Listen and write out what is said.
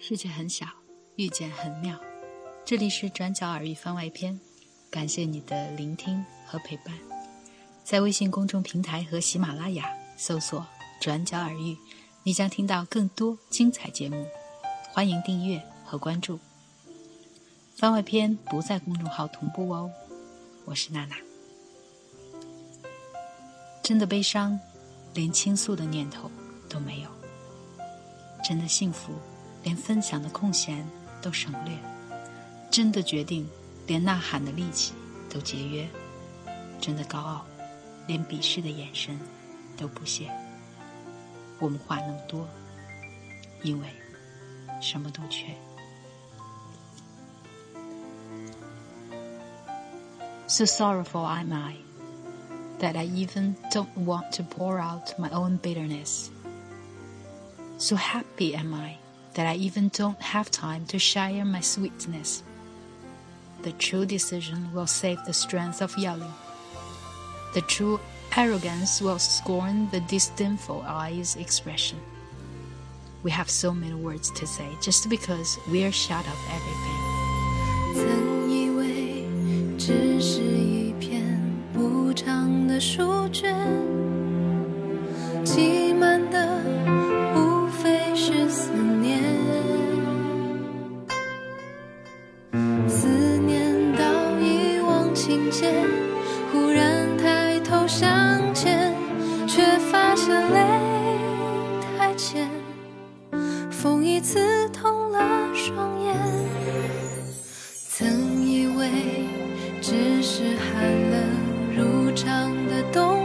世界很小，遇见很妙。这里是转角耳语番外篇，感谢你的聆听和陪伴。在微信公众平台和喜马拉雅搜索“转角耳语”，你将听到更多精彩节目。欢迎订阅和关注。番外篇不在公众号同步哦。我是娜娜。真的悲伤，连倾诉的念头都没有；真的幸福。连分享的空闲都省略，真的决定，连呐喊的力气都节约；真的高傲，连鄙视的眼神都不屑。我们话那么多，因为什么都缺。So sorrowful am I that I even don't want to pour out my own bitterness. So happy am I that I even don't have time to share my sweetness. The true decision will save the strength of yelling. The true arrogance will scorn the disdainful eye's expression. We have so many words to say just because we are shut of everything. 曾以为只是一篇不长的书卷，挤满 间，忽然抬头向前，却发现泪太浅，风已刺痛了双眼。曾以为只是寒冷如常的冬